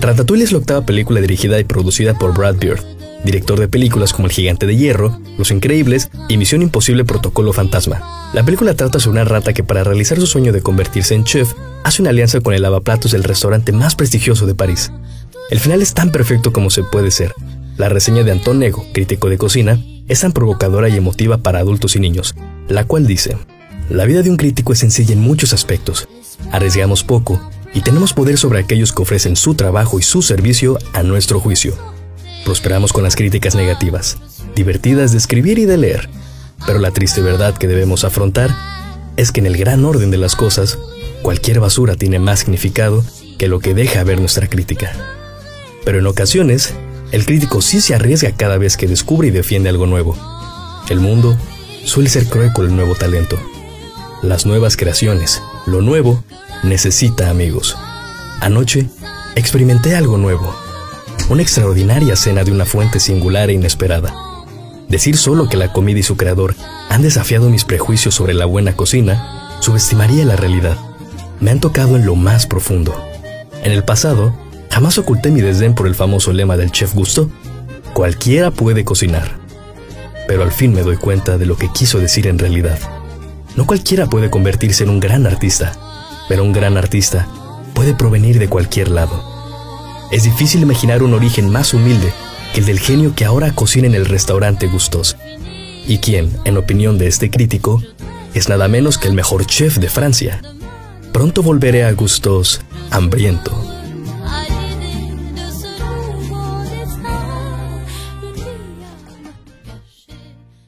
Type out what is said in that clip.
Ratatouille es la octava película dirigida y producida por Brad Bird, director de películas como El Gigante de Hierro, Los Increíbles y Misión Imposible Protocolo Fantasma. La película trata sobre una rata que para realizar su sueño de convertirse en chef, hace una alianza con el lavaplatos del restaurante más prestigioso de París. El final es tan perfecto como se puede ser. La reseña de Anton Nego, crítico de cocina, es tan provocadora y emotiva para adultos y niños, la cual dice, La vida de un crítico es sencilla en muchos aspectos. Arriesgamos poco y tenemos poder sobre aquellos que ofrecen su trabajo y su servicio a nuestro juicio. Prosperamos con las críticas negativas, divertidas de escribir y de leer, pero la triste verdad que debemos afrontar es que en el gran orden de las cosas, cualquier basura tiene más significado que lo que deja ver nuestra crítica. Pero en ocasiones, el crítico sí se arriesga cada vez que descubre y defiende algo nuevo. El mundo suele ser cruel con el nuevo talento. Las nuevas creaciones, lo nuevo, necesita amigos. Anoche experimenté algo nuevo. Una extraordinaria cena de una fuente singular e inesperada. Decir solo que la comida y su creador han desafiado mis prejuicios sobre la buena cocina subestimaría la realidad. Me han tocado en lo más profundo. En el pasado, Jamás oculté mi desdén por el famoso lema del chef Gusto. Cualquiera puede cocinar. Pero al fin me doy cuenta de lo que quiso decir en realidad. No cualquiera puede convertirse en un gran artista, pero un gran artista puede provenir de cualquier lado. Es difícil imaginar un origen más humilde que el del genio que ahora cocina en el restaurante Gustos, y quien, en opinión de este crítico, es nada menos que el mejor chef de Francia. Pronto volveré a Gustos hambriento.